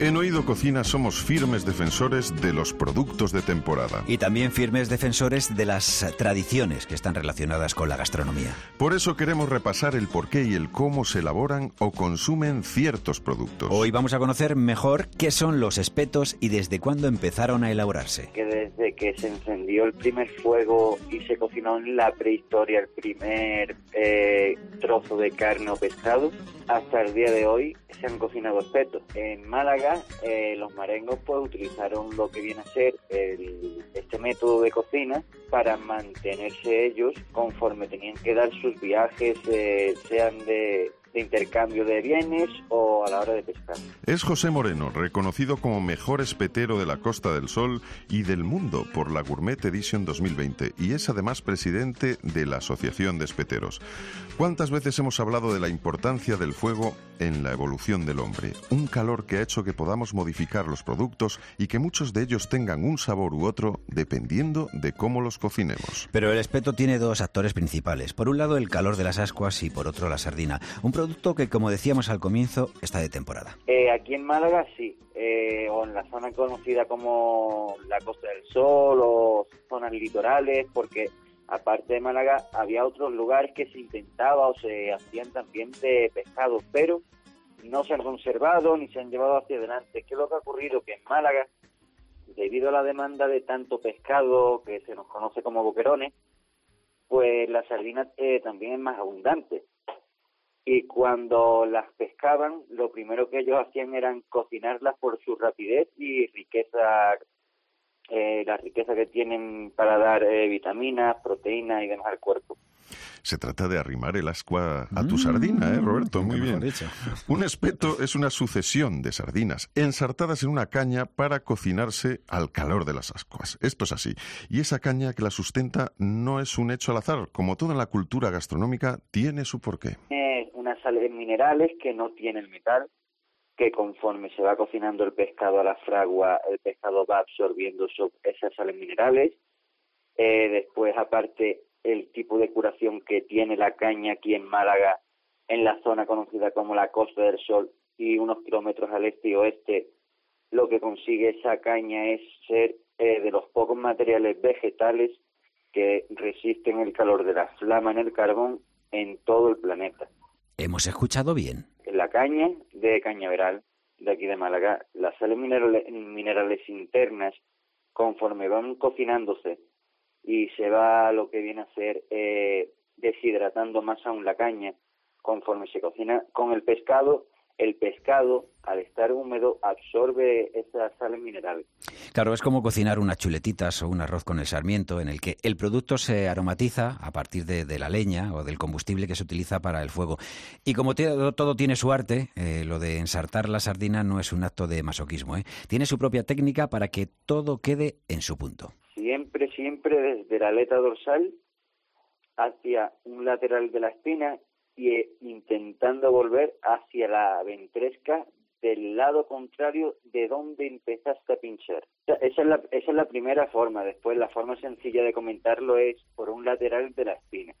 En Oído Cocina somos firmes defensores de los productos de temporada. Y también firmes defensores de las tradiciones que están relacionadas con la gastronomía. Por eso queremos repasar el por qué y el cómo se elaboran o consumen ciertos productos. Hoy vamos a conocer mejor qué son los espetos y desde cuándo empezaron a elaborarse. Que desde que se encendió el primer fuego y se cocinó en la prehistoria el primer eh, trozo de carne o pescado, hasta el día de hoy se han cocinado espetos. En Málaga, eh, los marengos pues utilizaron lo que viene a ser este método de cocina para mantenerse ellos conforme tenían que dar sus viajes, eh, sean de de intercambio de bienes o a la hora de pescar. Es José Moreno, reconocido como mejor espetero de la Costa del Sol y del mundo por la Gourmet Edition 2020 y es además presidente de la Asociación de Espeteros. ¿Cuántas veces hemos hablado de la importancia del fuego en la evolución del hombre? Un calor que ha hecho que podamos modificar los productos y que muchos de ellos tengan un sabor u otro dependiendo de cómo los cocinemos. Pero el espeto tiene dos actores principales. Por un lado el calor de las ascuas y por otro la sardina. Un producto que, como decíamos al comienzo, está de temporada. Eh, aquí en Málaga sí, eh, o en la zona conocida como la Costa del Sol o zonas litorales, porque aparte de Málaga había otros lugares que se intentaba o se hacían también de pescado, pero no se han conservado ni se han llevado hacia adelante. ¿Qué es lo que ha ocurrido? Que en Málaga, debido a la demanda de tanto pescado que se nos conoce como boquerones, pues la sardina eh, también es más abundante y cuando las pescaban, lo primero que ellos hacían eran cocinarlas por su rapidez y riqueza, eh, la riqueza que tienen para dar eh, vitaminas, proteínas y demás al cuerpo. Se trata de arrimar el ascua a tu sardina, ¿eh, Roberto? Muy bien. Un espeto es una sucesión de sardinas ensartadas en una caña para cocinarse al calor de las ascuas. Esto es así. Y esa caña que la sustenta no es un hecho al azar. Como toda la cultura gastronómica, tiene su porqué. Eh, unas sales minerales que no tienen metal, que conforme se va cocinando el pescado a la fragua, el pescado va absorbiendo esas sales minerales. Eh, después, aparte, el tipo de curación que tiene la caña aquí en Málaga, en la zona conocida como la Costa del Sol y unos kilómetros al este y oeste, lo que consigue esa caña es ser eh, de los pocos materiales vegetales que resisten el calor de la flama en el carbón en todo el planeta. ¿Hemos escuchado bien? La caña de cañaveral de aquí de Málaga, las sales minerales, internas, conforme van cocinándose y se va lo que viene a ser eh, deshidratando más aún la caña conforme se cocina con el pescado el pescado, al estar húmedo, absorbe esas sales minerales. Claro, es como cocinar unas chuletitas o un arroz con el sarmiento, en el que el producto se aromatiza a partir de, la leña o del combustible que se utiliza para el fuego. Y como todo tiene su arte, eh, lo de ensartar la sardina no es un acto de masoquismo. ¿eh? Tiene su propia técnica para que todo quede en su punto. Siempre, siempre desde la aleta dorsal hacia un lateral de la espina y intentando volver hacia la ventresca del lado contrario de donde empezaste a pinchar. Esa es, la, esa es la primera forma. Después, la forma sencilla de comentarlo es por un lateral de la espina.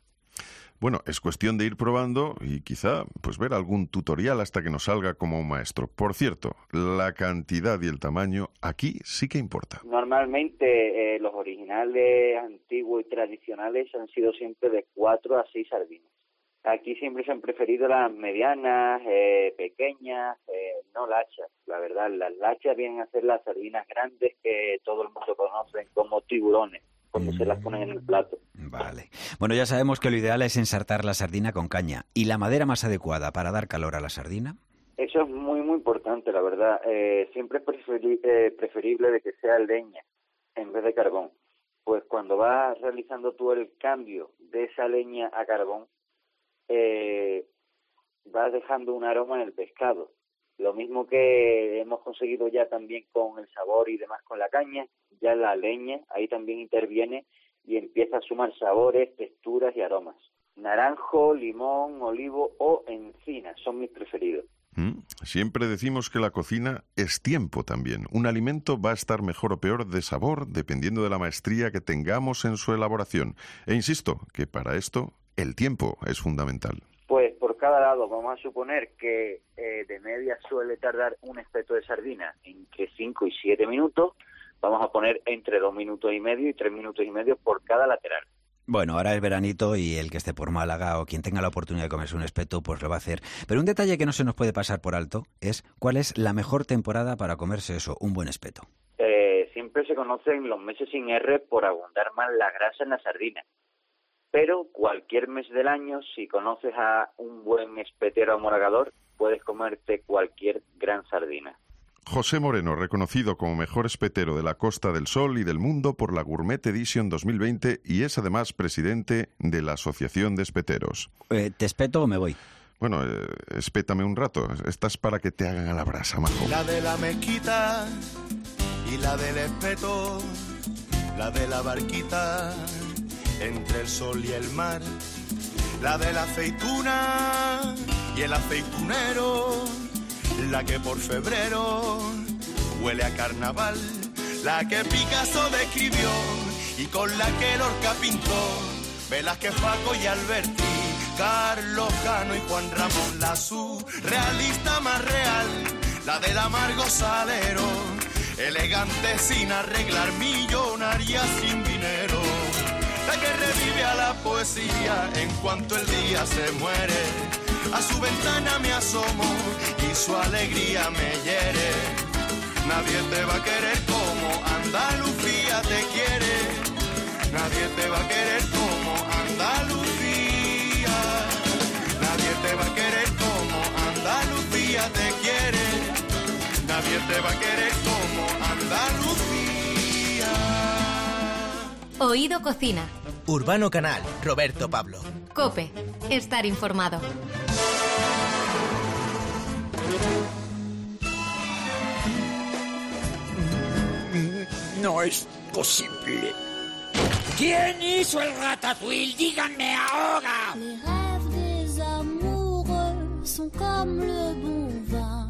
Bueno, es cuestión de ir probando y quizá pues ver algún tutorial hasta que nos salga como un maestro. Por cierto, la cantidad y el tamaño aquí sí que importa. Normalmente eh, los originales antiguos y tradicionales han sido siempre de 4 a 6 sardinas. Aquí siempre se han preferido las medianas, eh, pequeñas, eh, no lachas. La verdad, las lachas vienen a ser las sardinas grandes que todo el mundo conoce como tiburones cuando se las ponen en el plato. Vale. Bueno, ya sabemos que lo ideal es ensartar la sardina con caña. ¿Y la madera más adecuada para dar calor a la sardina? Eso es muy, muy importante, la verdad. Eh, siempre es preferible de que sea leña en vez de carbón. Pues cuando vas realizando tú el cambio de esa leña a carbón, eh, va dejando un aroma en el pescado. Lo mismo que hemos conseguido ya también con el sabor y demás con la caña, ya la leña ahí también interviene y empieza a sumar sabores, texturas y aromas. Naranjo, limón, olivo o encina son mis preferidos. Mm, siempre decimos que la cocina es tiempo también. Un alimento va a estar mejor o peor de sabor dependiendo de la maestría que tengamos en su elaboración. E insisto que para esto el tiempo es fundamental. Pues por cada lado vamos a suponer que eh, de media suele tardar un espeto de sardina entre 5 y 7 minutos. Vamos a poner entre 2 minutos y medio y 3 minutos y medio por cada lateral. Bueno, ahora es veranito y el que esté por Málaga o quien tenga la oportunidad de comerse un espeto, pues lo va a hacer. Pero un detalle que no se nos puede pasar por alto es cuál es la mejor temporada para comerse eso, un buen espeto. Eh, siempre se conocen los meses sin R por abundar más la grasa en la sardina pero cualquier mes del año, si conoces a un buen espetero amoragador, puedes comerte cualquier gran sardina. José Moreno, reconocido como mejor espetero de la Costa del Sol y del mundo por la Gourmet Edition 2020 y es además presidente de la Asociación de Espeteros. Eh, ¿Te espeto o me voy? Bueno, eh, espétame un rato. Estás para que te hagan a la brasa, majo. La de la mezquita y la del espeto, la de la barquita entre el sol y el mar, la de la aceituna y el aceitunero, la que por febrero huele a carnaval, la que Picasso describió y con la que Lorca pintó, Velázquez, Paco y Alberti, Carlos Cano y Juan Ramón, la realista más real, la del amargo salero, elegante sin arreglar, millonaria sin dinero que revive a la poesía en cuanto el día se muere. A su ventana me asomo y su alegría me hiere. Nadie te va a querer como Andalucía te quiere. Nadie te va a querer como Andalucía. Nadie te va a querer como Andalucía te quiere. Nadie te va a querer como Andalucía. Oído Cocina Urbano Canal, Roberto Pablo. Cope, estar informado. No es posible. ¿Quién hizo el ratatouille? Díganme ahora. Les rêves des amoureux sont comme le bon vin.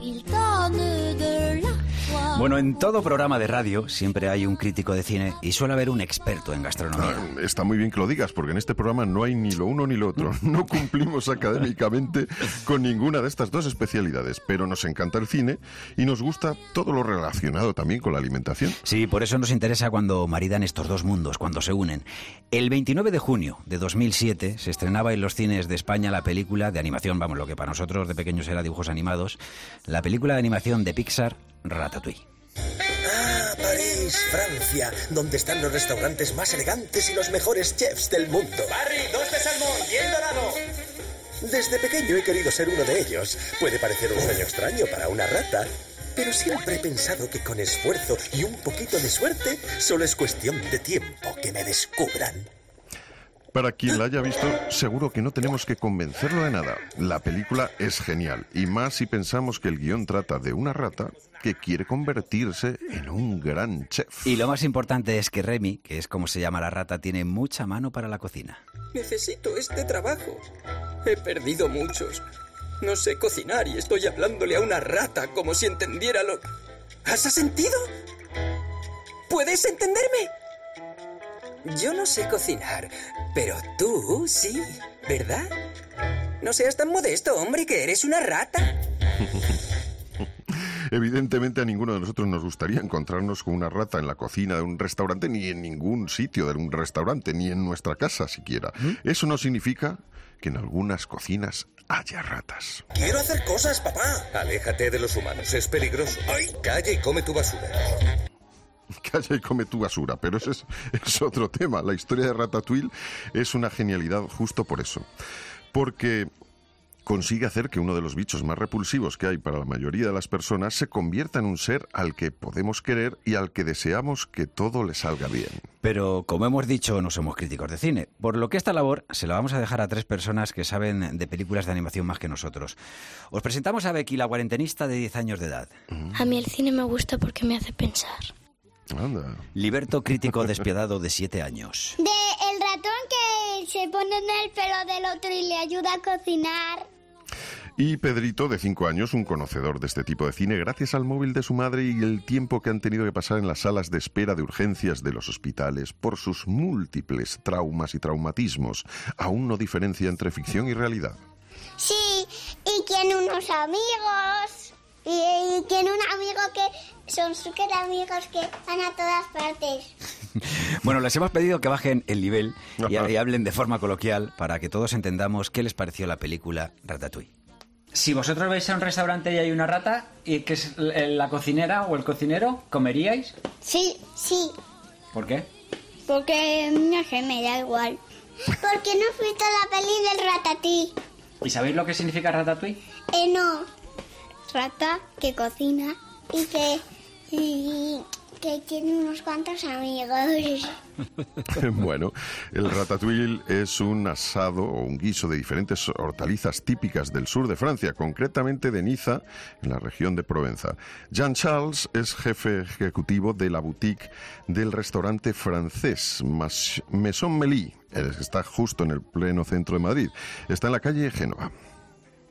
Ils donnent de la bueno, en todo programa de radio siempre hay un crítico de cine y suele haber un experto en gastronomía. Ah, está muy bien que lo digas, porque en este programa no hay ni lo uno ni lo otro. No cumplimos académicamente con ninguna de estas dos especialidades, pero nos encanta el cine y nos gusta todo lo relacionado también con la alimentación. Sí, por eso nos interesa cuando maridan estos dos mundos, cuando se unen. El 29 de junio de 2007 se estrenaba en los cines de España la película de animación, vamos, lo que para nosotros de pequeños era dibujos animados, la película de animación de Pixar Ratatouille. Ah, París, Francia, donde están los restaurantes más elegantes y los mejores chefs del mundo. Barry, dos de salmón, bien dorado. Desde pequeño he querido ser uno de ellos. Puede parecer un sueño extraño para una rata, pero siempre he pensado que con esfuerzo y un poquito de suerte, solo es cuestión de tiempo que me descubran. Para quien la haya visto, seguro que no tenemos que convencerlo de nada. La película es genial, y más si pensamos que el guion trata de una rata que quiere convertirse en un gran chef. Y lo más importante es que Remy, que es como se llama la rata, tiene mucha mano para la cocina. Necesito este trabajo. He perdido muchos. No sé cocinar y estoy hablándole a una rata como si entendiera lo... ¿Has sentido? ¿Puedes entenderme? Yo no sé cocinar, pero tú sí, ¿verdad? No seas tan modesto, hombre, que eres una rata. Evidentemente a ninguno de nosotros nos gustaría encontrarnos con una rata en la cocina de un restaurante, ni en ningún sitio de un restaurante, ni en nuestra casa siquiera. Eso no significa que en algunas cocinas haya ratas. Quiero hacer cosas, papá. Aléjate de los humanos, es peligroso. ¡Ay! Calla y come tu basura. Calla y come tu basura, pero ese es, es otro tema. La historia de Ratatouille es una genialidad justo por eso. Porque consigue hacer que uno de los bichos más repulsivos que hay para la mayoría de las personas se convierta en un ser al que podemos querer y al que deseamos que todo le salga bien. Pero, como hemos dicho, no somos críticos de cine, por lo que esta labor se la vamos a dejar a tres personas que saben de películas de animación más que nosotros. Os presentamos a Becky, la cuarentenista de 10 años de edad. A mí el cine me gusta porque me hace pensar. Anda. Liberto, crítico despiadado de 7 años. De el ratón que se pone en el pelo del otro y le ayuda a cocinar. Y Pedrito, de 5 años, un conocedor de este tipo de cine, gracias al móvil de su madre y el tiempo que han tenido que pasar en las salas de espera de urgencias de los hospitales por sus múltiples traumas y traumatismos, aún no diferencia entre ficción y realidad. Sí, y tiene unos amigos. Y, y tiene un amigo que son súper amigos que van a todas partes. Bueno, les hemos pedido que bajen el nivel y, y hablen de forma coloquial para que todos entendamos qué les pareció la película Ratatouille. Si vosotros vais a un restaurante y hay una rata y que es la cocinera o el cocinero, ¿comeríais? Sí, sí, ¿Por qué? porque no sé, me da igual. Porque no has visto la peli del ratatí. ¿Y sabéis lo que significa ratatouille? Eh, no. Rata que cocina y que, que tiene unos cuantos amigos. bueno, el ratatouille es un asado o un guiso de diferentes hortalizas típicas del sur de Francia, concretamente de Niza, en la región de Provenza. Jean Charles es jefe ejecutivo de la boutique del restaurante francés Maison Mélie, que está justo en el pleno centro de Madrid. Está en la calle Génova.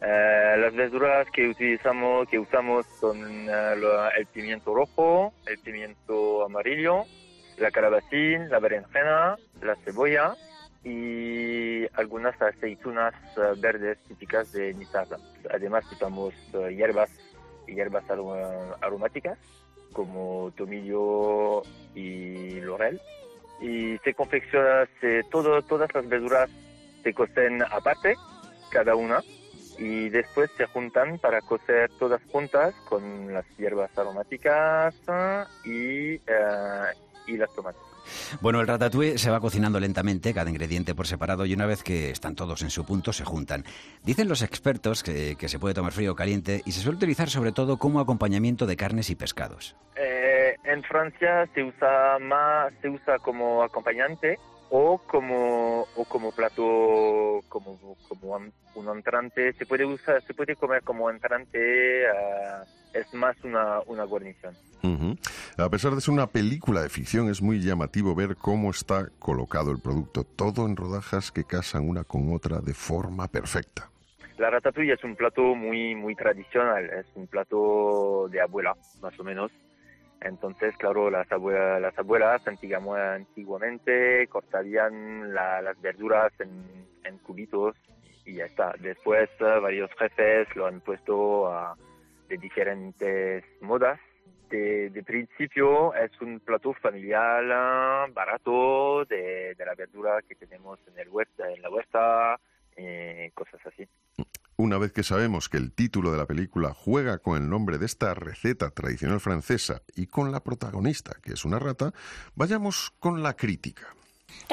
Eh, las verduras que utilizamos, que usamos son eh, lo- el pimiento rojo, el pimiento amarillo, la calabacín, la berenjena, la cebolla y algunas aceitunas eh, verdes típicas de Niza. Además usamos eh, hierbas, hierbas arom- aromáticas como tomillo y laurel. Y se confecciona, se, todo, todas las verduras se cocen aparte, cada una, y después se juntan para cocer todas juntas con las hierbas aromáticas eh, y, eh, y las tomates. Bueno, el ratatouille se va cocinando lentamente, cada ingrediente por separado, y una vez que están todos en su punto, se juntan. Dicen los expertos que, que se puede tomar frío o caliente y se suele utilizar sobre todo como acompañamiento de carnes y pescados. Eh, en Francia se usa más, se usa como acompañante o como o como plato como como un, entrante. Se puede usar, se puede comer como entrante. eh, es más una, una guarnición. Ujú. A pesar de ser una película de ficción, es muy llamativo ver cómo está colocado el producto, todo en rodajas que casan una con otra de forma perfecta. La ratatouille es un plato muy muy tradicional, es un plato de abuela, más o menos. Entonces, claro, las abuelas, las abuelas antigua- antiguamente cortarían la- las verduras en, cubitos y ya está. Después, eh, varios jefes lo han puesto de diferentes modas. De, de principio es un plato familiar eh, barato de, de la verdura que tenemos en, el huerta, en la huerta, eh, cosas así. Una vez que sabemos que el título de la película juega con el nombre de esta receta tradicional francesa y con la protagonista, que es una rata, vayamos con la crítica.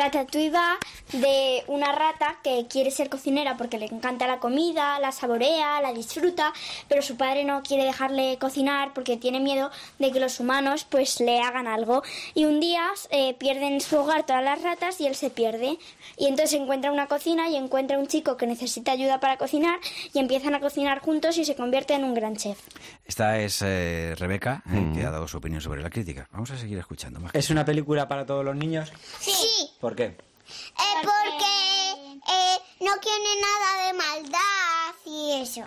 Ratatouille va de una rata que quiere ser cocinera porque le encanta la comida, la saborea, la disfruta, pero su padre no quiere dejarle cocinar porque tiene miedo de que los humanos pues le hagan algo. Y un día eh, pierden su hogar todas las ratas y él se pierde. Y entonces encuentra una cocina y encuentra un chico que necesita ayuda para cocinar y empiezan a cocinar juntos y se convierte en un gran chef. Esta es eh, Rebeca, eh, que ha dado su opinión sobre la crítica. Vamos a seguir escuchando más. ¿Es una película para todos los niños? Sí. ¿Por qué? Eh, porque eh, no tiene nada de maldad y eso.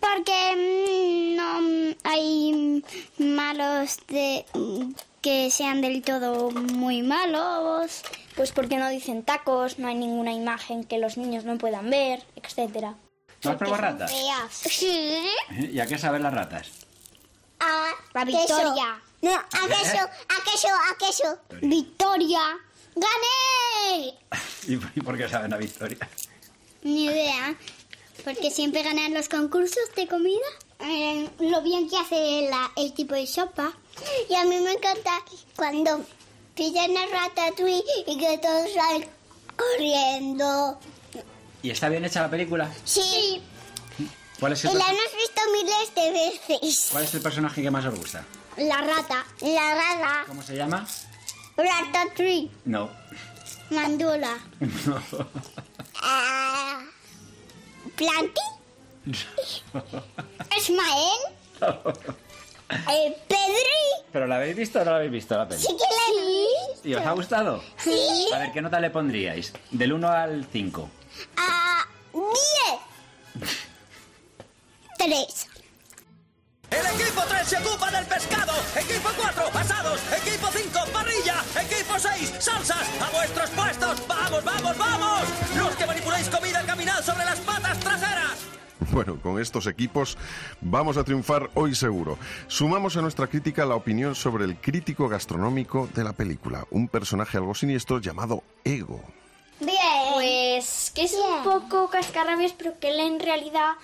Porque mm, no mm, hay malos de mm, que sean del todo muy malos. Pues porque no dicen tacos, no hay ninguna imagen que los niños no puedan ver, etcétera. ¿No has probado ratas? Sí. ¿Y a qué saben las ratas? A La queso. victoria. No, a queso, a queso, a queso. Victoria. ¡Gané! ¿Y por- y qué saben a victoria? Ni idea. Porque siempre ganan los concursos de comida. Eh, lo bien que hace la- el tipo de sopa. Y a mí me encanta cuando pillan a Ratatouille y que todos salen corriendo. ¿Y está bien hecha la película? Sí. ¿Cuál es Y el, la perso- hemos visto miles de veces. cuál es el personaje que más os gusta? La rata. La rata. ¿Cómo se llama? Ratatouille. No. Mandula. No. Ah, Planty. Ismael. Eh, Pedri. ¿Pero la habéis visto o no la habéis visto la peli? Sí que la he visto. ¿Y os ha gustado? Sí. A ver, ¿qué nota le pondríais? Del 1 al 5. Ah, diez. Tres. El equipo 3 se ocupa del pescado. Equipo 4, asados. Sobre las patas traseras. Bueno, con estos equipos vamos a triunfar hoy seguro. Sumamos a nuestra crítica la opinión sobre el crítico gastronómico de la película, un personaje algo siniestro llamado Ego. Bien. Pues que es un poco cascarrabias, pero que él en realidad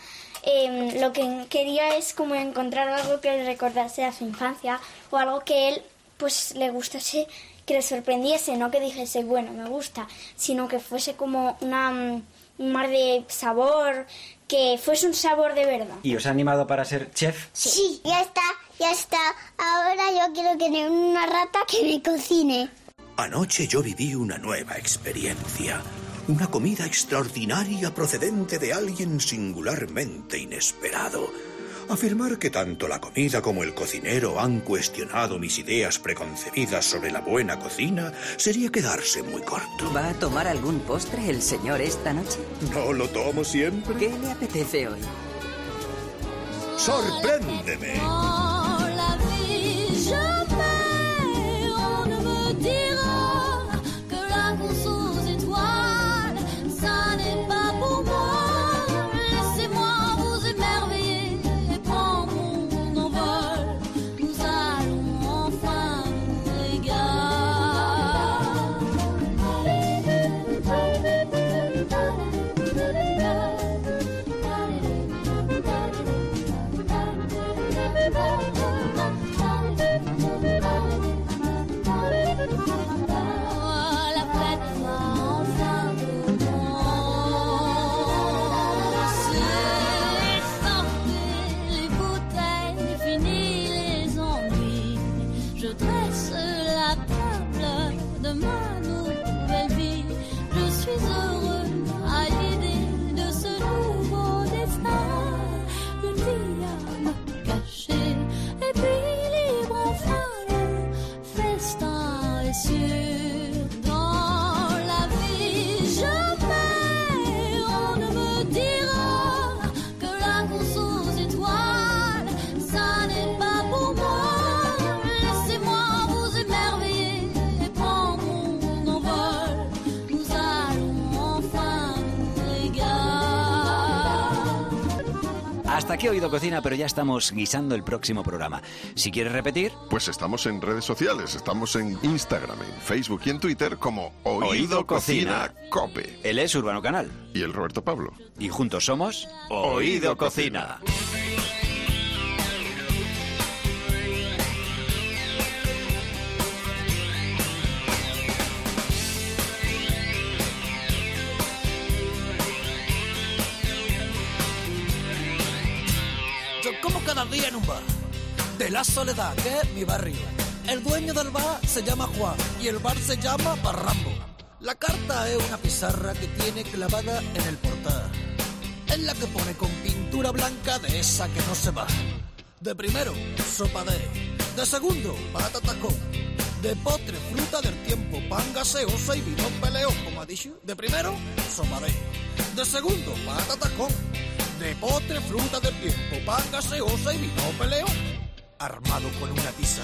eh, lo que quería es como encontrar algo que le recordase a su infancia o algo que él pues le gustase, que le sorprendiese, no que dijese, bueno, me gusta, sino que fuese como una, mm, un mar de sabor, que fuese un sabor de verdad. ¿Y os ha animado para ser chef? Sí, ya está, ya está. Ahora yo quiero tener una rata que me cocine. Anoche yo viví una nueva experiencia. Una comida extraordinaria procedente de alguien singularmente inesperado. Afirmar que tanto la comida como el cocinero han cuestionado mis ideas preconcebidas sobre la buena cocina sería quedarse muy corto. ¿Va a tomar algún postre el señor esta noche? No lo tomo siempre. ¿Qué le apetece hoy? ¡Sorpréndeme! Hasta aquí Oído Cocina, pero ya estamos guisando el próximo programa. Si quieres repetir... Pues estamos en redes sociales, estamos en Instagram, en Facebook y en Twitter como Oído, Oído Cocina, Cocina. Cope. Él es Urbano Canal. Y el Roberto Pablo. Y juntos somos Oído Cocina. En de la soledad, que es mi barrio. El dueño del bar se llama Juan y el bar se llama Barrambo. La carta es una pizarra que tiene clavada en el portal. Es la que pone con pintura blanca de esa que no se va. De primero, sopa de. De segundo, patata con. De postre, fruta del tiempo, pan gaseosa y vino peleón, como ha dicho. De primero, sopa de. De segundo, patata con. De postre, fruta del tiempo, pan gaseosa y vino peleón. Armado con una tiza,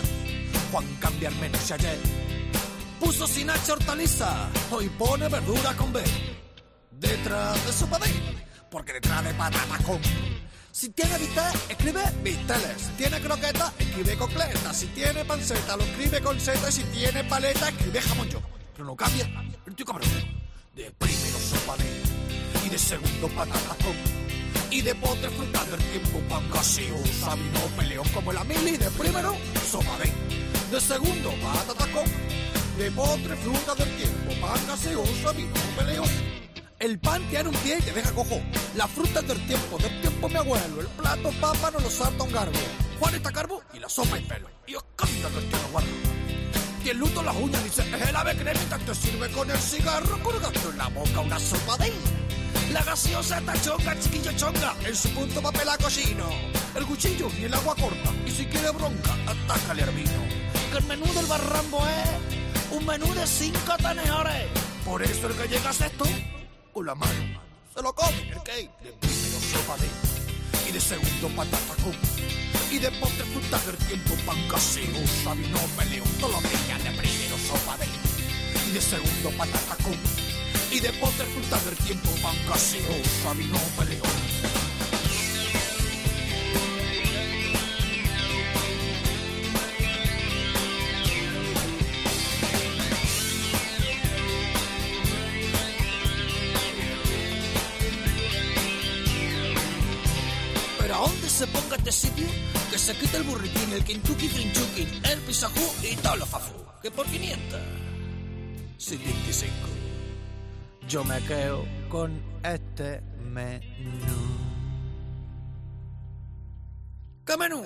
Juan cambia al menú de ayer. Puso sin H hortaliza, hoy pone verdura con B. Detrás de sopa de, porque detrás de patata con. Si tiene bistec, escribe bisteles. Si tiene croqueta, escribe cocleta. Si tiene panceta, lo escribe con seta. Si tiene paleta, escribe jamón yo. Pero no cambia, el tío cabrón. De primero sopa de, y de segundo patata con. Y de potre fruta del tiempo, pan gaseosa, vino peleón como la mili. De primero, sopa de, de segundo patata con. De postre, fruta del tiempo, pan gaseosa, vino peleón. El pan tiene un pie y te deja cojo. La fruta del tiempo, del tiempo mi abuelo. El plato papa no lo salta un garbo. Juan está carbo y la sopa y pelo. Y escándalo el que lo guardo. Y el luto las uñas dice, es el ave cremita, te sirve con el cigarro, colgando en la boca una sopa de... La gaseosa está chonga, chiquillo chonga, en su punto papel a cochino. El cuchillo y el agua corta, y si quiere bronca, atácale al vino. Que el menú del barrambo es un menú de cinco tenedores. Por eso el que llega a esto con la mano. Se lo come el cake. De primero sopa de. Y de segundo patata con. Y de postre fruta del tiempo pan gaseosa, vino peleón. Todos los días de primero sopa de. Y de segundo patata con. Y de postre fruta del tiempo pan. Pero a dónde se ponga este sitio, quite el burritín, el Kentucky Fried el pisajú y todo lo fafú. Que por 500. 75. Yo me quedo con este menú. ¿Qué menú?